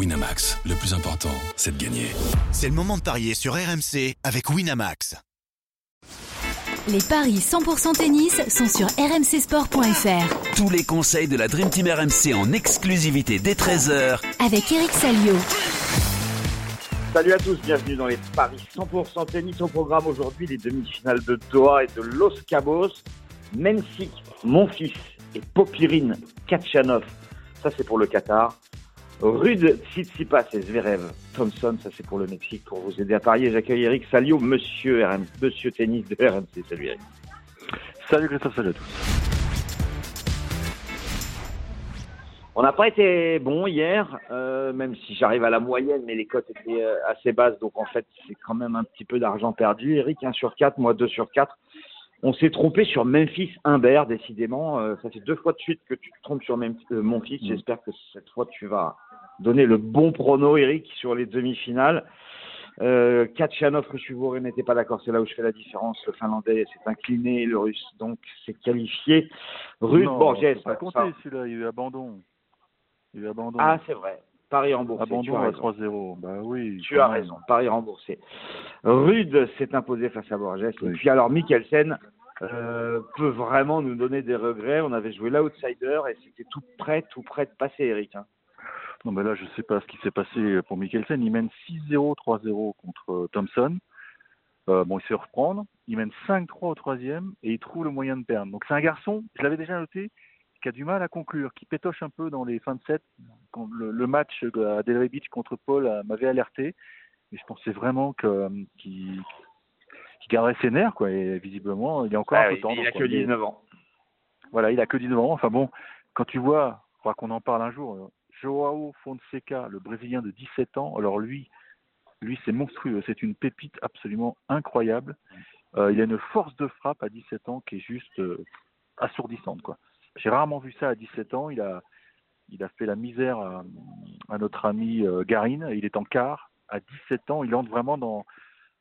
Winamax, le plus important, c'est de gagner. C'est le moment de parier sur RMC avec Winamax. Les paris 100% tennis sont sur rmcsport.fr. Tous les conseils de la Dream Team RMC en exclusivité dès 13h Avec Eric Salio. Salut à tous, bienvenue dans les paris 100% tennis au programme aujourd'hui, les demi-finales de Doha et de Los Cabos. Mensik, mon fils et Popirine Kachanov, ça c'est pour le Qatar. Rude Tsitsipas et Zverev Thompson, ça c'est pour le Mexique. Pour vous aider à parier, j'accueille Eric Salio, monsieur, RM, monsieur tennis de RMC. Salut Eric. Salut Christophe, salut à tous. On n'a pas été bon hier, euh, même si j'arrive à la moyenne, mais les cotes étaient euh, assez basses, donc en fait c'est quand même un petit peu d'argent perdu. Eric, 1 sur 4, moi 2 sur 4. On s'est trompé sur Memphis Humbert, décidément. Euh, ça fait deux fois de suite que tu te trompes sur Memphis, euh, mon fils. J'espère que cette fois tu vas donner le bon prono, Eric, sur les demi-finales. Euh, Kachanov, Rusuvoré n'était pas d'accord, c'est là où je fais la différence. Le Finlandais s'est incliné, le Russe donc s'est qualifié. Rude Non, Borges, Pas compté celui-là, il y a eu abandon. Il y a eu abandon. Ah, c'est vrai. Paris remboursé. abandon à raison. 3-0. Bah oui. Tu as même. raison, Paris remboursé. Rude s'est imposé face à Borges. Et puis alors Mikkelsen euh, peut vraiment nous donner des regrets. On avait joué l'outsider et c'était tout prêt, tout prêt de passer, Eric. hein. Non, mais là, je sais pas ce qui s'est passé pour Mikkelsen. Il mène 6-0, 3-0 contre euh, Thompson. Euh, bon, il se fait reprendre. Il mène 5-3 au troisième et il trouve le moyen de perdre. Donc c'est un garçon, je l'avais déjà noté, qui a du mal à conclure, qui pétoche un peu dans les fins de set. Quand le, le match à Delray Beach contre Paul euh, m'avait alerté. Et je pensais vraiment qu'il garderait ses nerfs, quoi. Et visiblement, il est encore Ah un peu tendre. il a quoi. que Mais- 19 ans. voilà, il a que 19 ans. Enfin bon, quand tu vois, il faudra qu'on en parle un jour, Joao Fonseca, le Brésilien de 17 ans, alors lui, lui c'est monstrueux, c'est une pépite absolument incroyable. Euh, il a une force de frappe à 17 ans qui est juste euh, assourdissante. quoi. J'ai rarement vu ça à 17 ans. Il a, il a fait la misère à, à notre ami euh, Garine. Il est en quart. À 17 ans, il entre vraiment dans...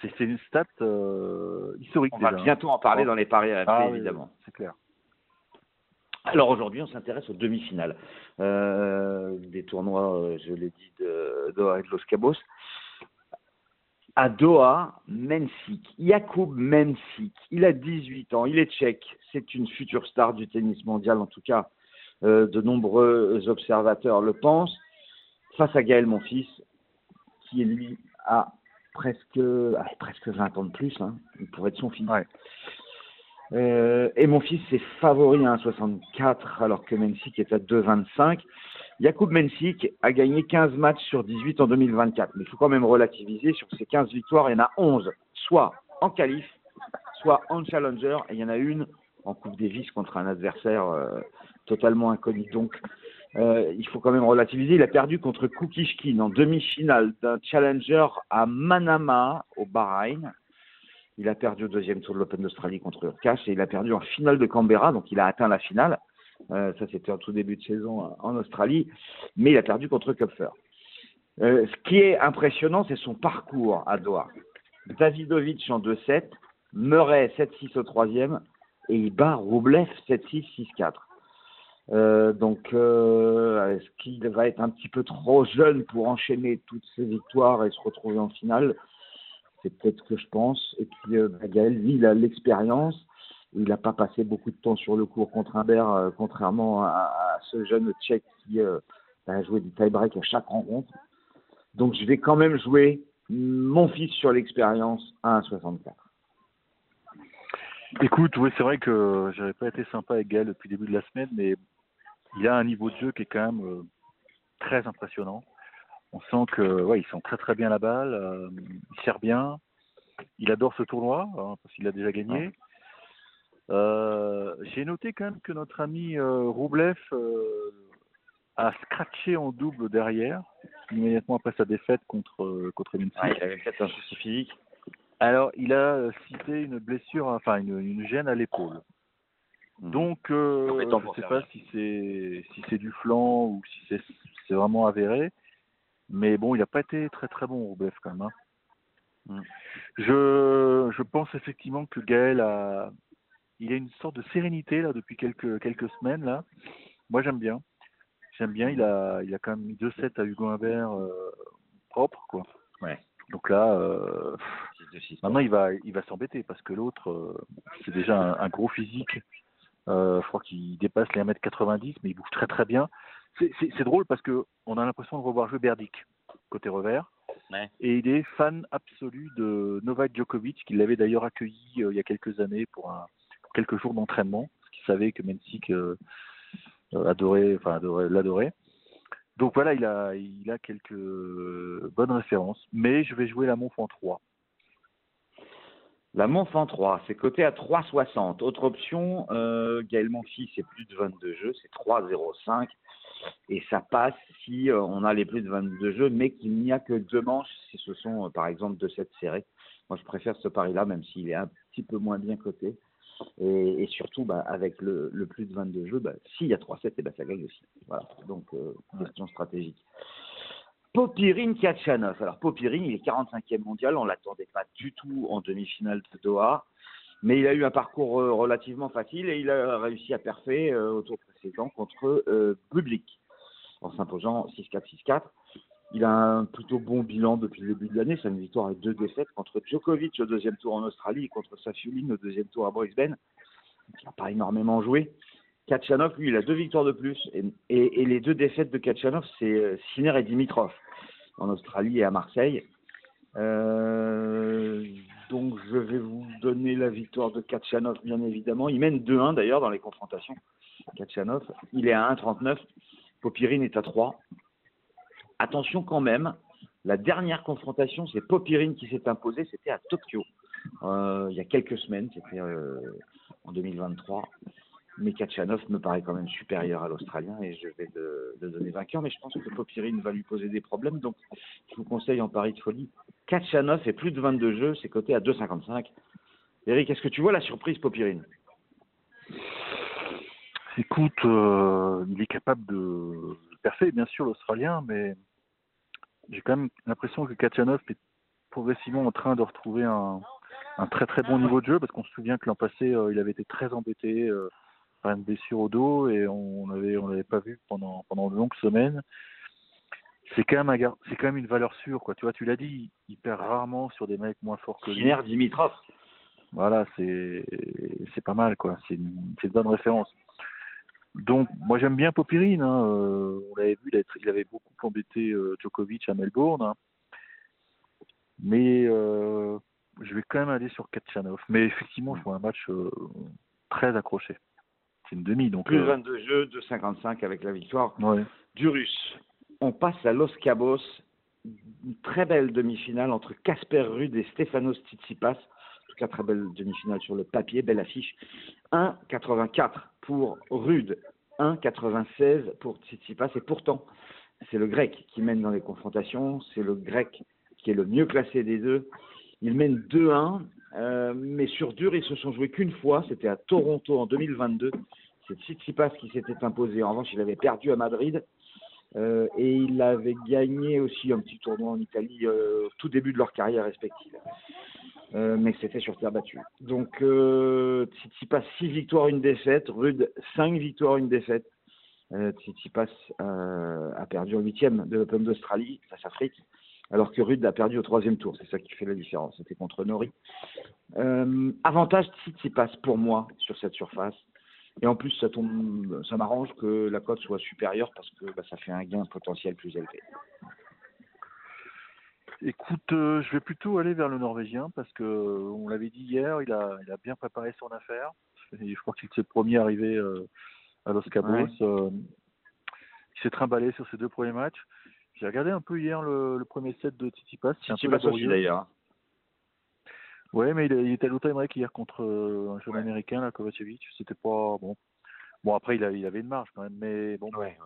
C'est c'est une stat euh, historique On va bientôt en parler Oh. dans les paris Ah évidemment. c'est clair. Alors aujourd'hui, on s'intéresse aux demi-finales euh, des tournois, euh, je l'ai dit, de Doha et de Los Cabos. À Doha, Mensik, Jakub Mensik, il a 18 ans, il est tchèque, c'est une future star du tennis mondial, en tout cas, euh, de nombreux observateurs le pensent, face à Gaël Monfils, qui lui a presque, presque 20 ans de plus, hein, il pourrait être son fils. Euh, et mon fils est favori à 1,64 alors que Mensik est à 2,25. Jakub Mensik a gagné 15 matchs sur 18 en 2024. Mais il faut quand même relativiser. Sur ces 15 victoires, il y en a 11, soit en qualif, soit en challenger. Et il y en a une en Coupe Davis contre un adversaire euh, totalement inconnu. Donc, euh, il faut quand même relativiser. Il a perdu contre Kukishkin en demi-finale d'un challenger à Manama, au Bahreïn. Il a perdu au deuxième tour de l'Open d'Australie contre Urkash et il a perdu en finale de Canberra, donc il a atteint la finale. Euh, ça, c'était en tout début de saison euh, en Australie, mais il a perdu contre Kupfer. Euh, ce qui est impressionnant, c'est son parcours à Doha. Davidovic en 2-7, Murray 7-6 au troisième, et il bat Roublev 7-6, 6-4. Euh, donc, est-ce qu'il va être un petit peu trop jeune pour enchaîner toutes ces victoires et se retrouver en finale? C'est peut-être ce que je pense. Et puis, euh, bah, Gaël, lui, il a l'expérience. Il n'a pas passé beaucoup de temps sur le court contre Humbert, euh, contrairement à, ce jeune Tchèque qui euh, a joué du tie-break à chaque rencontre. Donc, je vais quand même jouer mon fils sur l'expérience à 1,64. Écoute, oui, c'est vrai que j'avais pas été sympa avec Gaël depuis le début de la semaine, mais il a un niveau de jeu qui est quand même très impressionnant. On sent que ouais, il sent très très bien la balle, euh, il sert bien, il adore ce tournoi hein, parce qu'il a déjà gagné. Euh, J'ai noté quand même que notre ami euh, Roublev euh, a scratché en double derrière, immédiatement après sa défaite contre euh, contre. Ouais, il avait peut-être un souci physique. Alors, il a cité une blessure, enfin une, une gêne à l'épaule. Donc, euh, je ne sais pas si c'est si c'est du flanc ou si c'est c'est vraiment avéré. Mais bon, il n'a pas été très très bon, Roublev, quand même. hein. Mm. Je, je pense effectivement que Gaël a, il a une sorte de sérénité là depuis quelques quelques semaines là. Moi, j'aime bien. J'aime bien, il a, il a quand même mis 2-7 à Hugo Humbert euh, propre, quoi. Ouais. Donc là, euh, maintenant il va, il va s'embêter parce que l'autre, euh, c'est déjà un, un gros physique. Euh, je crois qu'il dépasse les 1m90, mais il bouge très très bien. C'est- drôle parce que on a l'impression de revoir jouer Berdic côté revers. Ouais. Et il est fan absolu de Novak Djokovic, qui l'avait d'ailleurs accueilli euh, il y a quelques années pour, un, pour quelques jours d'entraînement, parce qu'il savait que Mensik euh, euh, adorait, enfin adorait, l'adorait. Donc voilà, il a, il a quelques bonnes références, mais je vais jouer la Monf en 3. La Monf en 3, c'est coté à 3,60. Autre option, euh, Gaël Monfils, c'est plus de 22 jeux, c'est 3,05. Et ça passe si euh, on a les plus de 22 jeux, mais qu'il n'y a que deux manches, si ce sont euh, par exemple deux sets serrés. Moi, je préfère ce pari-là, même s'il est un petit peu moins bien coté. Et, surtout, bah, avec le, plus de 22 jeux, bah, s'il y a 3-7, eh ben, ça gagne aussi. Voilà, donc euh, question stratégique. Popirine Kachanov. Alors Popirine, il est 45e mondial, on l'attendait pas du tout en demi-finale de Doha, mais il a eu un parcours relativement facile et il a réussi à perfer euh, au tour précédent contre Bublik en s'imposant 6-4, 6-4. Il a un plutôt bon bilan depuis le début de l'année, c'est une victoire et deux défaites contre Djokovic au deuxième tour en Australie et contre Safiulin au deuxième tour à Brisbane. Il n'a pas énormément joué. Kachanov, lui, il a deux victoires de plus. Et les deux défaites de Kachanov, c'est euh, Sinner et Dimitrov en Australie et à Marseille. Euh, donc je vais vous donner la victoire de Kachanov, bien évidemment. Il mène 2-1 d'ailleurs dans les confrontations. Kachanov, il est à 1,39. Popirine est à 3. Attention quand même, la dernière confrontation, c'est Popirine qui s'est imposé, c'était à Tokyo. Euh, il y a quelques semaines, c'était euh, en 2023. Mais Kachanov me paraît quand même supérieur à l'Australien et je vais le, donner vainqueur. Mais je pense que Popirine va lui poser des problèmes. Donc, je vous conseille en pari de folie. Kachanov et plus de 22 jeux, c'est coté à 2,55. Eric, est-ce que tu vois la surprise Popirine? Écoute, euh, il est capable de percer, bien sûr, l'Australien, mais j'ai quand même l'impression que Kachanov est progressivement en train de retrouver un, un très très bon niveau de jeu, parce qu'on se souvient que l'an passé, euh, il avait été très embêté euh, par une blessure au dos et on avait on l'avait pas vu pendant pendant de longues semaines. C'est quand même un gar- c'est quand même une valeur sûre, quoi. Tu vois, tu l'as dit, il perd rarement sur des mecs moins forts que lui. Dimitrov. Voilà, c'est c'est pas mal, quoi. C'est une, c'est une bonne référence. Donc, moi j'aime bien Popirine. Hein. euh, on l'avait vu, il avait, il avait beaucoup embêté euh, Djokovic à Melbourne. hein. Mais euh, je vais quand même aller sur Kachanov. Mais effectivement, je vois un match très accroché. C'est une demi, donc. Plus euh, 22 jeux, 2,55 avec la victoire ouais. du Russe. On passe à Los Cabos. Une très belle demi-finale entre Casper Ruud et Stefanos Tsitsipas. En tout cas, très belle demi-finale sur le papier, belle affiche. 1,84 pour Rude, 1,96 pour Tsitsipas. Et pourtant, c'est le grec qui mène dans les confrontations. C'est le grec qui est le mieux classé des deux. Il mène 2-1, euh, mais sur dur, ils se sont joués qu'une fois. C'était à Toronto en 2022. C'est Tsitsipas qui s'était imposé. En revanche, il avait perdu à Madrid. Euh, et il avait gagné aussi un petit tournoi en Italie euh, au tout début de leur carrière respective. Euh, mais c'était sur terre battue. Donc, euh, Tsitsipas, 6 victoires, une défaite. Rude, 5 victoires, une défaite. Euh, euh, a perdu en huitième de l'Open d'Australie face à Fritz, alors que Rude a perdu au troisième tour. C'est ça qui fait la différence. C'était contre Nori. Euh, avantage Tsitsipas pour moi sur cette surface. Et en plus, ça tombe, ça m'arrange que la cote soit supérieure parce que bah, ça fait un gain potentiel plus élevé. Écoute, euh, je vais plutôt aller vers le Norvégien parce que euh, on l'avait dit hier, il a, il a bien préparé son affaire. Et je crois qu'il s'est le premier arrivé euh, à Los Cabos. Ouais. Euh, il s'est trimballé sur ses deux premiers matchs. J'ai regardé un peu hier le, le premier set de Tsitsipas. c'est un peu Tsitsipas aussi d'ailleurs. Ouais, mais il, il était à l'autre break hier contre un jeune Ouais. américain, là, Kovacevic. C'était pas bon. Bon après il, a, il avait une marge quand même, mais bon. Ouais.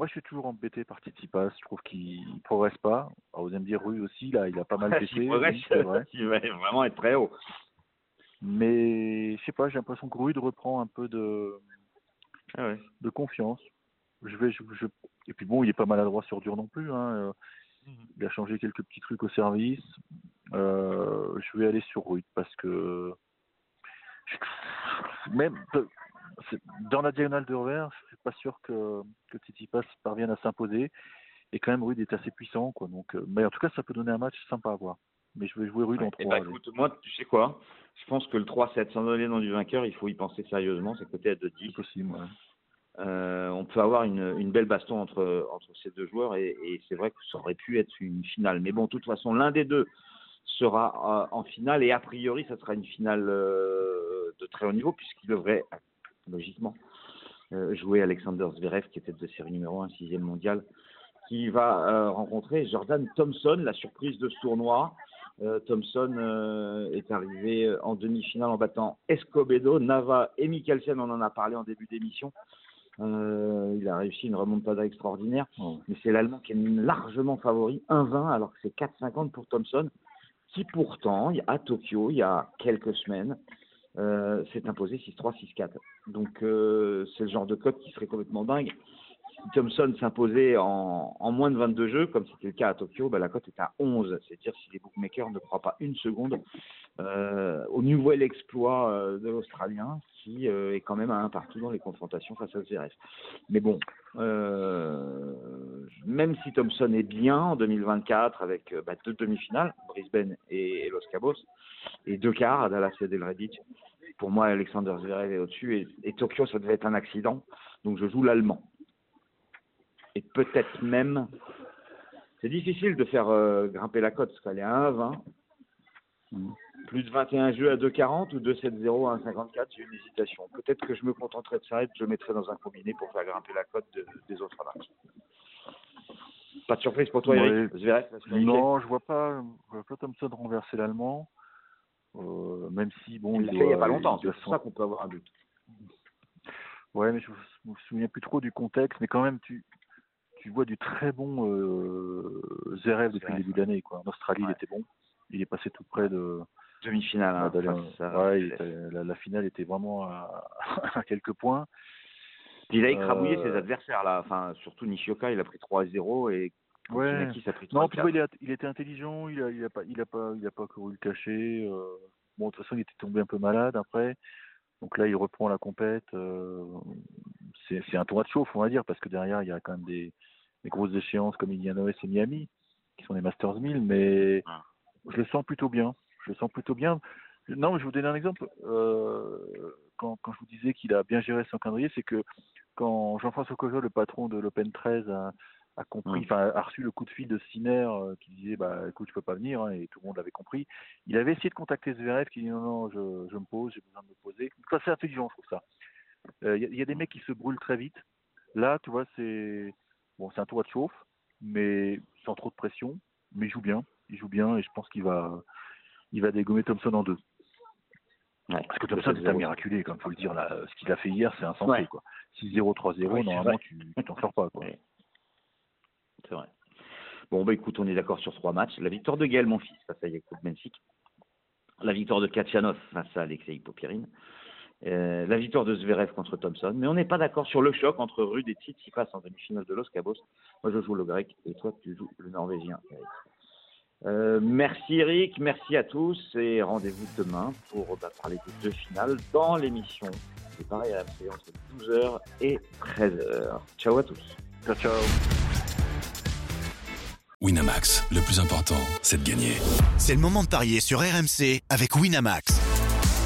Moi, je suis toujours embêté par Tsitsipas. Je trouve qu'il progresse pas. Alors, vous allez me dire, Rue aussi, là, il a pas mal baissé. Il progresse, oui, vrai. il va vraiment être très haut. Mais je sais pas, j'ai l'impression que Rude reprend un peu de, Ah ouais. de confiance. Je vais, je, je- Et puis bon, il est pas maladroit sur dur non plus. Hein. euh, Il a changé quelques petits trucs au service. Euh, je vais aller sur Rude parce que même dans la diagonale de revers, je suis pas sûr que, que Tsitsipas parvienne à s'imposer. Et quand même, Rude est assez puissant, quoi. Donc, euh, mais en tout cas, ça peut donner un match sympa à voir. Mais je vais jouer Rude en 3. Eh ben, écoute, moi, tu sais quoi? Je pense que le 3-7, sans donner le nom du vainqueur, il faut y penser sérieusement. C'est côté à 2-10. possible, ouais. Euh, on peut avoir une, une, belle baston entre, entre ces deux joueurs et, et c'est vrai que ça aurait pu être une finale. Mais bon, de toute façon, l'un des deux sera euh, en finale et a priori, ça sera une finale de très haut niveau puisqu'il devrait logiquement euh, jouer Alexander Zverev qui était de série numéro 1, sixième mondial, qui va euh, rencontrer Jordan Thompson, la surprise de ce tournoi. Thompson est arrivé en demi-finale en battant Escobedo, Nava et Mikkelsen, on en a parlé en début d'émission. Euh, il a réussi une remontada extraordinaire, mais c'est l'Allemand qui est largement favori, 1-20, alors que c'est 4-50 pour Thompson, qui pourtant, à Tokyo, il y a quelques semaines, euh, s'est imposé 6-3, 6-4. Donc euh, c'est le genre de cote qui serait complètement dingue. Thompson s'imposait en, en, moins de 22 jeux, comme c'était le cas à Tokyo, bah, la cote est à 11. C'est-à-dire si les bookmakers ne croient pas une seconde euh, au nouvel exploit euh, de l'Australien, qui euh, est quand même à un partout dans les confrontations face à Zverev. Mais bon, euh, même si Thompson est bien en 2024 avec bah, deux demi-finales, Brisbane et, Los Cabos, et deux quarts à Dallas et Delredich, pour moi Alexander Zverev est au-dessus et Tokyo ça devait être un accident, donc je joue l'allemand et peut-être même. C'est difficile de faire euh, grimper la cote parce qu'elle est à 1,20. Mmh. Plus de 21 jeux à 2,40 ou 2,70 à 1,54, j'ai une hésitation. Peut-être que je me contenterai de ça et je mettrai dans un combiné pour faire grimper la cote de, des autres matchs. Pas de surprise pour toi, ouais. Eric Zverev, Non, je vois pas, je vois pas Thompson renverser l'Allemand. Euh, même si, bon. Il l'a fait il n'y a pas longtemps, c'est pour ça qu'on peut avoir un but. Ouais, mais je me souviens plus trop du contexte, mais quand même, tu, tu vois du très bon euh, Zverev depuis le début d'année. En Australie, ouais. il était bon. Il est passé tout près de demi-finale. Hein, ouais, la, la, finale était vraiment à, à quelques points. Il a écrabouillé euh... ses adversaires là. Enfin, surtout Nishioka, il a pris 3-0 et ouais. A pris 3 Non, puis il, a, il était intelligent. Il a, il a pas, il a pas, il a pas couru le cacher. Euh... Bon, de toute façon, il était tombé un peu malade après. Donc là, il reprend la compète. Euh, c'est un tournoi de chauffe, on va dire, parce que derrière, il y a quand même des, des grosses échéances comme Indianapolis et Miami, qui sont des Masters 1000, mais je le sens plutôt bien. Je le sens plutôt bien. Non, mais je vais vous donner un exemple. Euh, quand, quand, je vous disais qu'il a bien géré son calendrier, c'est que quand Jean-François Cojol, le patron de l'Open 13, a, a compris, enfin, mmh. a reçu le coup de fil de Sinner euh, qui disait, bah, écoute, je peux pas venir, hein, et tout le monde l'avait compris. Il avait essayé de contacter Zverev qui dit, non, non, je, je me pose, j'ai besoin de me poser. Ça, c'est intelligent, je trouve ça. Il euh, y, y, a des mecs qui se brûlent très vite. Là, tu vois, c'est bon, c'est un tour de chauffe, mais sans trop de pression. Mais il joue bien, il joue bien, et je pense qu'il va, il va dégommer Thompson en deux. Ouais, Parce que Thompson, c'est un miraculé, comme faut le dire. Là, ce qu'il a fait hier, c'est insensé. Ouais. quoi. 6-0, 3-0, ouais, normalement, tu t'en sors pas. Quoi. C'est vrai. Bon, bah écoute, on est d'accord sur trois matchs. La victoire de Gaël, mon fils, face à Yakub Mensik. La victoire de Kachanov face à Alexei Popirine. Euh, la victoire de Zverev contre Thompson. Mais on n'est pas d'accord sur le choc entre Rude et Tsitsipas en demi-finale de Los Cabos. Moi, je joue le grec et toi, tu joues le norvégien. Euh, merci Eric, merci à tous et rendez-vous demain pour bah, parler des deux finales dans l'émission. C'est pareil à la entre 12h et 13h. Ciao à tous. Ciao, ciao. Winamax, le plus important, c'est de gagner. C'est le moment de parier sur RMC avec Winamax.